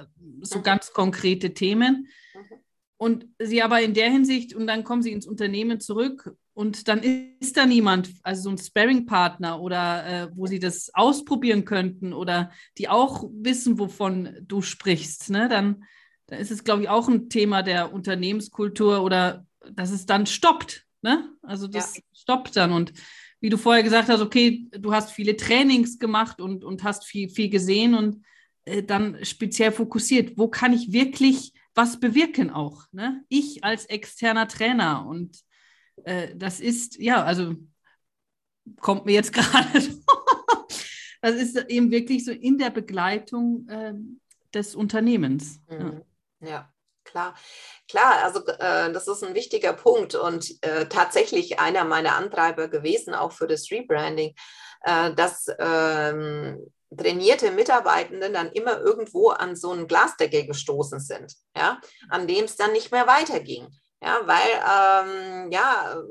so mhm. ganz konkrete Themen. Mhm. Und sie aber in der Hinsicht, und dann kommen sie ins Unternehmen zurück und dann ist da niemand, also so ein Sparring-Partner oder äh, wo sie das ausprobieren könnten oder die auch wissen, wovon du sprichst, ne? dann, dann ist es, glaube ich, auch ein Thema der Unternehmenskultur oder dass es dann stoppt. Ne? Also das ja. stoppt dann. Und wie du vorher gesagt hast, okay, du hast viele Trainings gemacht und, und hast viel, viel gesehen und äh, dann speziell fokussiert, wo kann ich wirklich was bewirken auch? Ne? Ich als externer Trainer und äh, das ist, ja, also kommt mir jetzt [laughs] gerade das ist eben wirklich so in der Begleitung äh, des Unternehmens. Mhm. Ja. ja. Klar, klar, also äh, das ist ein wichtiger Punkt und äh, tatsächlich einer meiner Antreiber gewesen, auch für das Rebranding, äh, dass ähm, trainierte Mitarbeitende dann immer irgendwo an so einen Glasdeckel gestoßen sind, ja, an dem es dann nicht mehr weiterging. Ja, weil ähm, ja,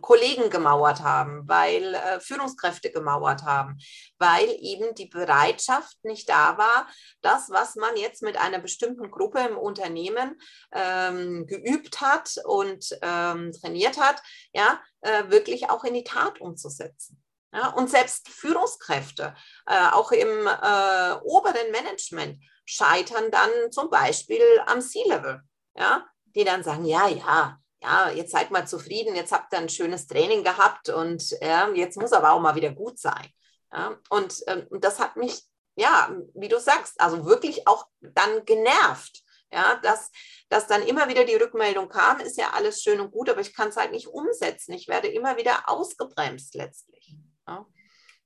Kollegen gemauert haben, weil äh, Führungskräfte gemauert haben, weil eben die Bereitschaft nicht da war, das, was man jetzt mit einer bestimmten Gruppe im Unternehmen ähm, geübt hat und ähm, trainiert hat, ja, äh, wirklich auch in die Tat umzusetzen. Ja, und selbst Führungskräfte, äh, auch im äh, oberen Management, scheitern dann zum Beispiel am C-Level. Ja, die dann sagen, ja, ja, ja, jetzt seid mal zufrieden, jetzt habt ihr ein schönes Training gehabt und ja, jetzt muss aber auch mal wieder gut sein. Ja, und, ähm, das hat mich, ja, wie du sagst, also wirklich auch dann genervt. Ja, dass, dass dann immer wieder die Rückmeldung kam, ist ja alles schön und gut, aber ich kann es halt nicht umsetzen. Ich werde immer wieder ausgebremst letztlich. Ja.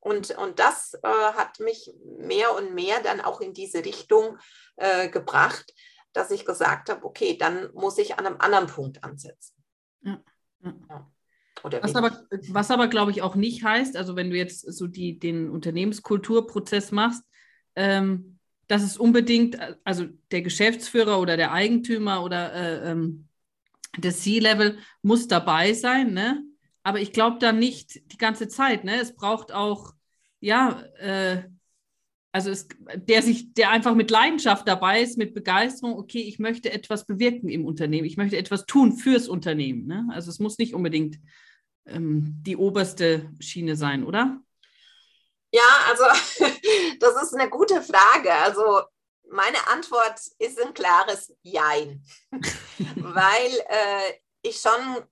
Und, und das äh, hat mich mehr und mehr dann auch in diese Richtung äh, gebracht, dass ich gesagt habe, okay, dann muss ich an einem anderen Punkt ansetzen. Ja. Ja. was, aber, was aber, glaube ich, auch nicht heißt, also wenn du jetzt so die, den Unternehmenskulturprozess machst, ähm, dass es unbedingt, also der Geschäftsführer oder der Eigentümer oder äh, ähm, das C-Level muss dabei sein, ne? Aber ich glaube da nicht die ganze Zeit, ne? Es braucht auch, ja, äh, also es, der sich, der einfach mit Leidenschaft dabei ist, mit Begeisterung, okay, ich möchte etwas bewirken im Unternehmen, ich möchte etwas tun fürs Unternehmen. Ne? Also es muss nicht unbedingt ähm, die oberste Schiene sein, oder? Ja, also [laughs] das ist eine gute Frage. Also meine Antwort ist ein klares Jein, [laughs] weil äh, ich schon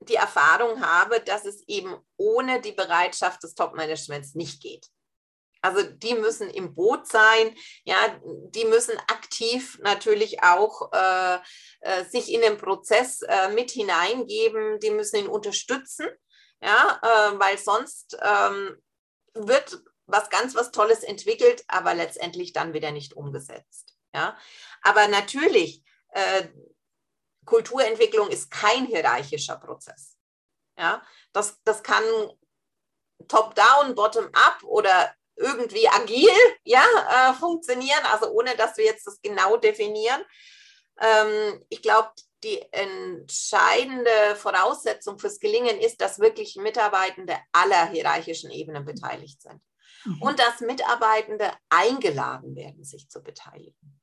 die Erfahrung habe, dass es eben ohne die Bereitschaft des Top-Managements nicht geht. Also die müssen im Boot sein, ja, die müssen aktiv natürlich auch äh, äh, sich in den Prozess äh, mit hineingeben, die müssen ihn unterstützen, ja, äh, weil sonst ähm, wird was ganz was Tolles entwickelt, aber letztendlich dann wieder nicht umgesetzt. Ja, aber natürlich äh, Kulturentwicklung ist kein hierarchischer Prozess. Ja, das, das kann top-down, bottom-up oder irgendwie agil ja, äh, funktionieren, also ohne dass wir jetzt das genau definieren. Ähm, ich glaube, die entscheidende Voraussetzung fürs Gelingen ist, dass wirklich Mitarbeitende aller hierarchischen Ebenen beteiligt sind mhm. und dass Mitarbeitende eingeladen werden, sich zu beteiligen.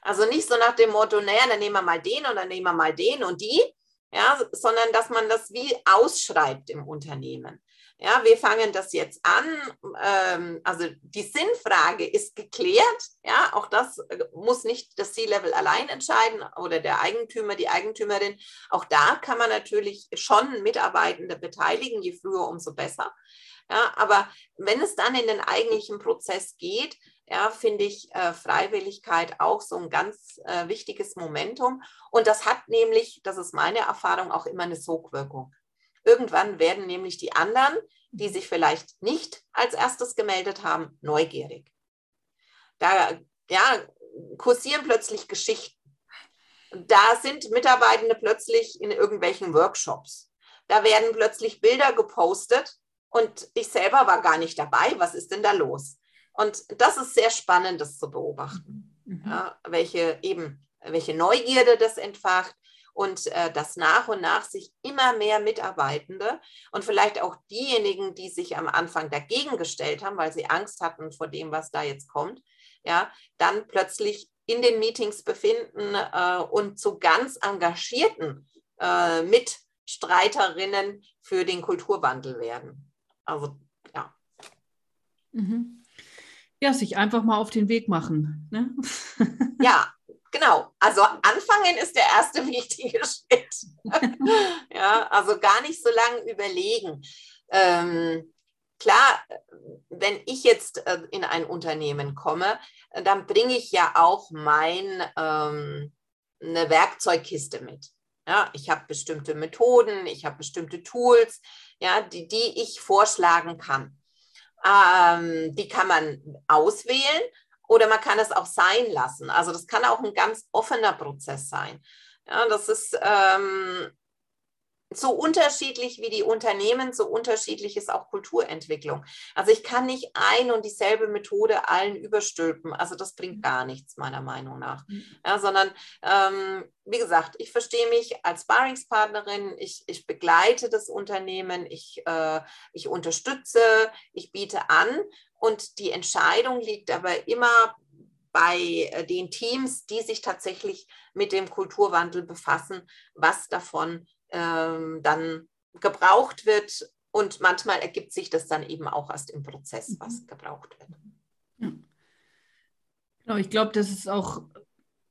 Also nicht so nach dem Motto, naja, dann nehmen wir mal den und dann nehmen wir mal den und die, ja, sondern dass man das wie ausschreibt im Unternehmen. Ja, wir fangen das jetzt an. Ähm, also die Sinnfrage ist geklärt. Ja, auch das äh, muss nicht das C-Level allein entscheiden oder der Eigentümer, die Eigentümerin. Auch da kann man natürlich schon Mitarbeitende beteiligen. Je früher, umso besser. Ja, aber wenn es dann in den eigentlichen Prozess geht, ja, finde ich äh, Freiwilligkeit auch so ein ganz äh, wichtiges Momentum. Und das hat nämlich, das ist meine Erfahrung, auch immer eine Sogwirkung. Irgendwann werden nämlich die anderen, die sich vielleicht nicht als erstes gemeldet haben, neugierig. Da ja, kursieren plötzlich Geschichten. Da sind Mitarbeitende plötzlich in irgendwelchen Workshops. Da werden plötzlich Bilder gepostet und ich selber war gar nicht dabei. Was ist denn da los? Und das ist sehr spannend, das zu beobachten, mhm. ja, welche eben welche Neugierde das entfacht, und äh, dass nach und nach sich immer mehr Mitarbeitende und vielleicht auch diejenigen, die sich am Anfang dagegen gestellt haben, weil sie Angst hatten vor dem, was da jetzt kommt, ja, dann plötzlich in den Meetings befinden äh, und zu ganz engagierten äh, Mitstreiterinnen für den Kulturwandel werden. Also ja. Mhm. Ja, sich einfach mal auf den Weg machen. Ne? Ja, [laughs] Genau, also anfangen ist der erste [laughs] wichtige Schritt. [laughs] ja, also gar nicht so lange überlegen. Ähm, klar, wenn ich jetzt äh, in ein Unternehmen komme, dann bringe ich ja auch mein, ähm, eine Werkzeugkiste mit. Ja, ich habe bestimmte Methoden, ich habe bestimmte Tools, ja, die, die ich vorschlagen kann. Ähm, die kann man auswählen oder man kann es auch sein lassen. Also das kann auch ein ganz offener Prozess sein. Ja, das ist ähm, so unterschiedlich wie die Unternehmen, so unterschiedlich ist auch Kulturentwicklung. Also ich kann nicht ein und dieselbe Methode allen überstülpen. Also das bringt mhm. gar nichts meiner Meinung nach. Mhm. Ja, sondern ähm, wie gesagt, ich verstehe mich als Sparringspartnerin, ich, ich begleite das Unternehmen, ich, äh, ich unterstütze, ich biete an und die Entscheidung liegt aber immer bei äh, den Teams, die sich tatsächlich mit dem Kulturwandel befassen, was davon ähm, dann gebraucht wird. Und manchmal ergibt sich das dann eben auch erst im Prozess, mhm. was gebraucht wird. Ja. Genau, ich glaube, das ist auch,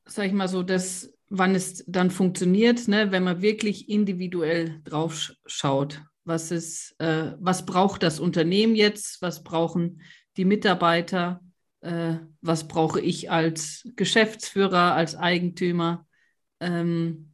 sag ich mal so, dass wann es dann funktioniert, ne, wenn man wirklich individuell drauf schaut. Was ist, äh, was braucht das Unternehmen jetzt? Was brauchen die Mitarbeiter? Äh, was brauche ich als Geschäftsführer, als Eigentümer? Ähm,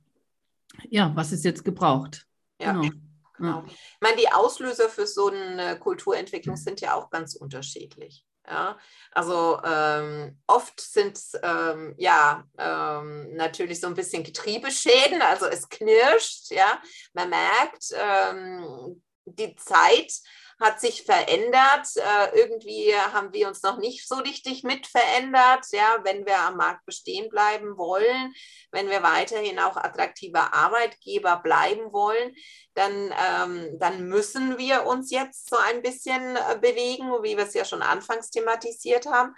ja, was ist jetzt gebraucht? Ja. Genau. genau. Ich meine, die Auslöser für so eine Kulturentwicklung sind ja auch ganz unterschiedlich. Ja, also ähm, oft sind es ähm, ja ähm, natürlich so ein bisschen Getriebeschäden, also es knirscht, ja, man merkt, ähm, die Zeit hat sich verändert. Äh, irgendwie haben wir uns noch nicht so richtig mit verändert. Ja, wenn wir am Markt bestehen bleiben wollen, wenn wir weiterhin auch attraktiver Arbeitgeber bleiben wollen, dann, ähm, dann müssen wir uns jetzt so ein bisschen äh, bewegen, wie wir es ja schon anfangs thematisiert haben.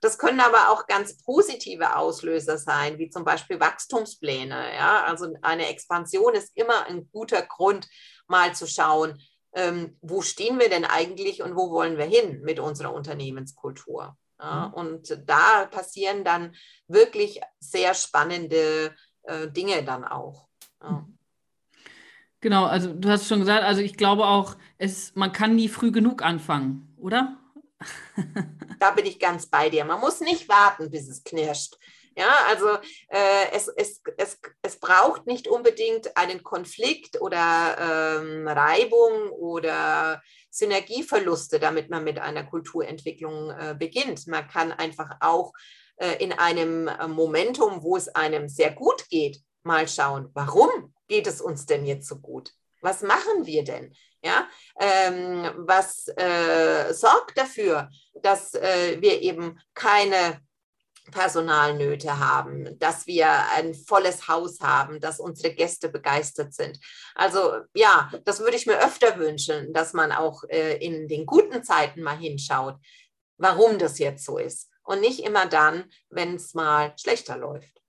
Das können aber auch ganz positive Auslöser sein, wie zum Beispiel Wachstumspläne. Ja? Also eine Expansion ist immer ein guter Grund, mal zu schauen, ähm, wo stehen wir denn eigentlich und wo wollen wir hin mit unserer Unternehmenskultur. Ja, mhm. und da passieren dann wirklich sehr spannende äh, Dinge dann auch. Ja. Mhm. Genau, also du hast schon gesagt, also ich glaube auch, es, man kann nie früh genug anfangen, oder? [laughs] da bin ich ganz bei dir. Man muss nicht warten, bis es knirscht. Ja, also äh, es, es, es, es braucht nicht unbedingt einen Konflikt oder ähm, Reibung oder Synergieverluste, damit man mit einer Kulturentwicklung äh, beginnt. Man kann einfach auch äh, in einem äh, Momentum, wo es einem sehr gut geht, mal schauen, warum geht es uns denn jetzt so gut? Was machen wir denn? Ja, ähm, was äh, sorgt dafür, dass äh, wir eben keine Personalnöte haben, dass wir ein volles Haus haben, dass unsere Gäste begeistert sind. Also ja, das würde ich mir öfter wünschen, dass man auch äh, in den guten Zeiten mal hinschaut, warum das jetzt so ist und nicht immer dann, wenn es mal schlechter läuft.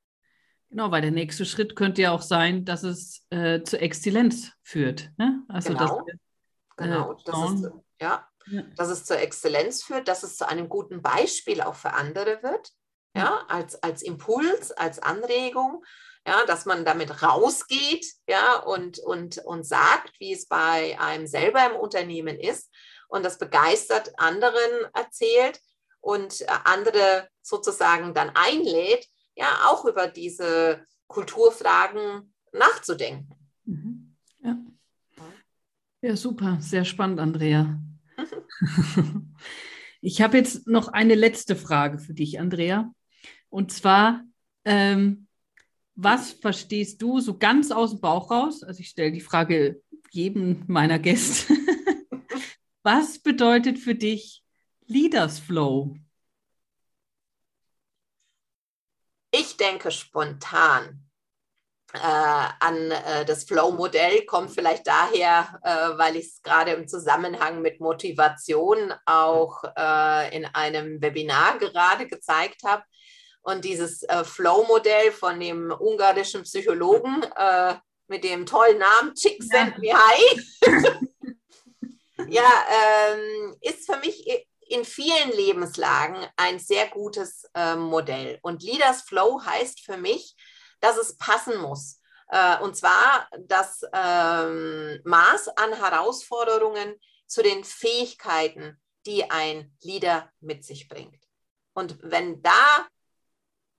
Genau, weil der nächste Schritt könnte ja auch sein, dass es äh, zur Exzellenz führt. Ne? Also genau, wir, äh, genau. Das ist, ja, ja, dass es zur Exzellenz führt, dass es zu einem guten Beispiel auch für andere wird ja, als, als Impuls, als Anregung, ja, dass man damit rausgeht, ja, und, und, und sagt, wie es bei einem selber im Unternehmen ist und das begeistert anderen erzählt und äh, andere sozusagen dann einlädt, ja, auch über diese Kulturfragen nachzudenken. Mhm. Ja. ja, super, sehr spannend, Andrea. [laughs] ich habe jetzt noch eine letzte Frage für dich, Andrea. Und zwar, ähm, was verstehst du so ganz aus dem Bauch raus? Also ich stelle die Frage jedem meiner Gäste. [laughs] was bedeutet für dich Leaders Flow? Ich denke spontan äh, an äh, das Flow-Modell, kommt vielleicht daher, äh, weil ich es gerade im Zusammenhang mit Motivation auch äh, in einem Webinar gerade gezeigt habe. Und dieses äh, Flow-Modell von dem ungarischen Psychologen äh, mit dem tollen Namen Csikszentmihalyi, ja, [laughs] ja ähm, ist für mich in vielen Lebenslagen ein sehr gutes äh, Modell. Und Leaders Flow heißt für mich, dass es passen muss. Äh, und zwar das ähm, Maß an Herausforderungen zu den Fähigkeiten, die ein Leader mit sich bringt. Und wenn da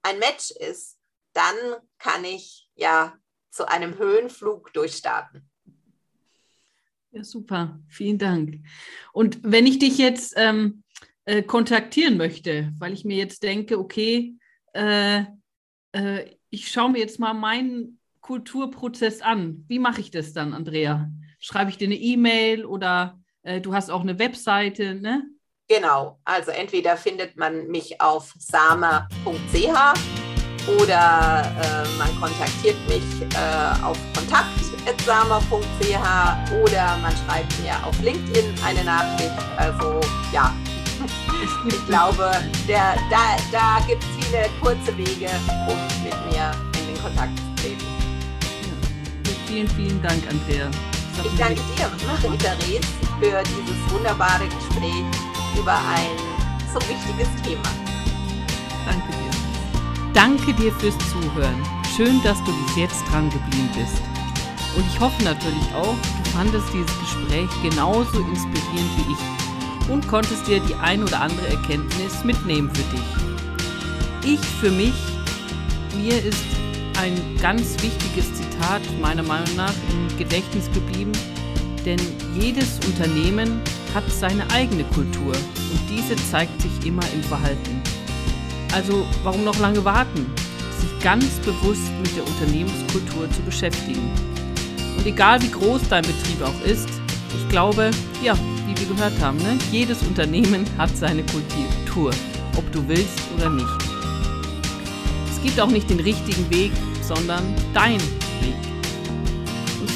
ein Match ist, dann kann ich ja zu einem Höhenflug durchstarten. Ja, super. Vielen Dank. Und wenn ich dich jetzt ähm, äh, kontaktieren möchte, weil ich mir jetzt denke, okay, äh, äh, ich schaue mir jetzt mal meinen Kulturprozess an. Wie mache ich das dann, Andrea? Schreibe ich dir eine E-Mail oder äh, du hast auch eine Webseite, ne? Genau, also entweder findet man mich auf sama.ch oder äh, man kontaktiert mich äh, auf kontakt.sama.ch oder man schreibt mir auf LinkedIn eine Nachricht. Also ja, [laughs] ich glaube, der, da, da gibt es viele kurze Wege, um mit mir in den Kontakt zu treten. Ja. Vielen, vielen Dank, Andrea. Ich danke dir, Marie-Therese, für dieses wunderbare Gespräch über ein so wichtiges Thema. Danke dir. Danke dir fürs Zuhören. Schön, dass du bis jetzt dran geblieben bist. Und ich hoffe natürlich auch, du fandest dieses Gespräch genauso inspirierend wie ich und konntest dir die ein oder andere Erkenntnis mitnehmen für dich. Ich für mich, mir ist ein ganz wichtiges Zitat meiner Meinung nach im Gedächtnis geblieben, denn jedes Unternehmen hat seine eigene Kultur und diese zeigt sich immer im Verhalten. Also warum noch lange warten? Sich ganz bewusst mit der Unternehmenskultur zu beschäftigen. Und egal wie groß dein Betrieb auch ist, ich glaube, ja, wie wir gehört haben, ne, jedes Unternehmen hat seine Kultur, ob du willst oder nicht. Es gibt auch nicht den richtigen Weg, sondern dein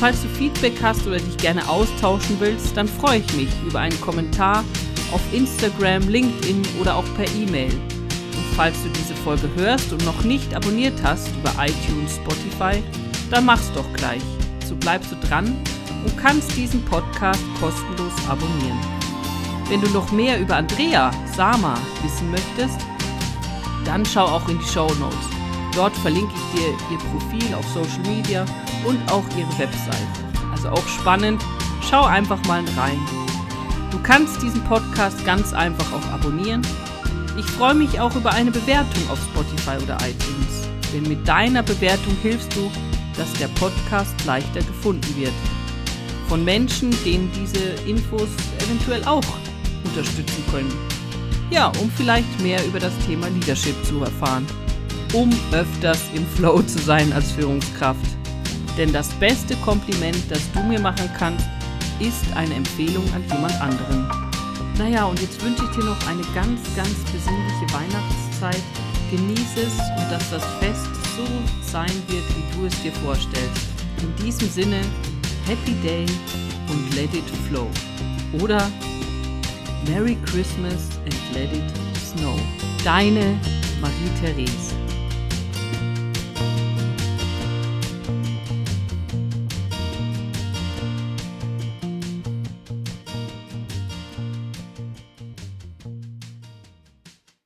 falls du Feedback hast oder dich gerne austauschen willst, dann freue ich mich über einen Kommentar auf Instagram, LinkedIn oder auch per E-Mail falls du diese Folge hörst und noch nicht abonniert hast über iTunes, Spotify, dann mach's doch gleich. So bleibst du dran und kannst diesen Podcast kostenlos abonnieren. Wenn du noch mehr über Andrea Sama wissen möchtest, dann schau auch in die Show Notes. Dort verlinke ich dir ihr Profil auf Social Media und auch ihre Website. Also auch spannend. Schau einfach mal rein. Du kannst diesen Podcast ganz einfach auch abonnieren ich freue mich auch über eine Bewertung auf Spotify oder iTunes, denn mit deiner Bewertung hilfst du, dass der Podcast leichter gefunden wird. Von Menschen, denen diese Infos eventuell auch unterstützen können. Ja, um vielleicht mehr über das Thema Leadership zu erfahren. Um öfters im Flow zu sein als Führungskraft. Denn das beste Kompliment, das du mir machen kannst, ist eine Empfehlung an jemand anderen. Naja, und jetzt wünsche ich dir noch eine ganz, ganz besinnliche Weihnachtszeit. Genieße es und dass das Fest so sein wird, wie du es dir vorstellst. In diesem Sinne, Happy Day und Let It Flow. Oder Merry Christmas and Let It Snow. Deine Marie-Therese.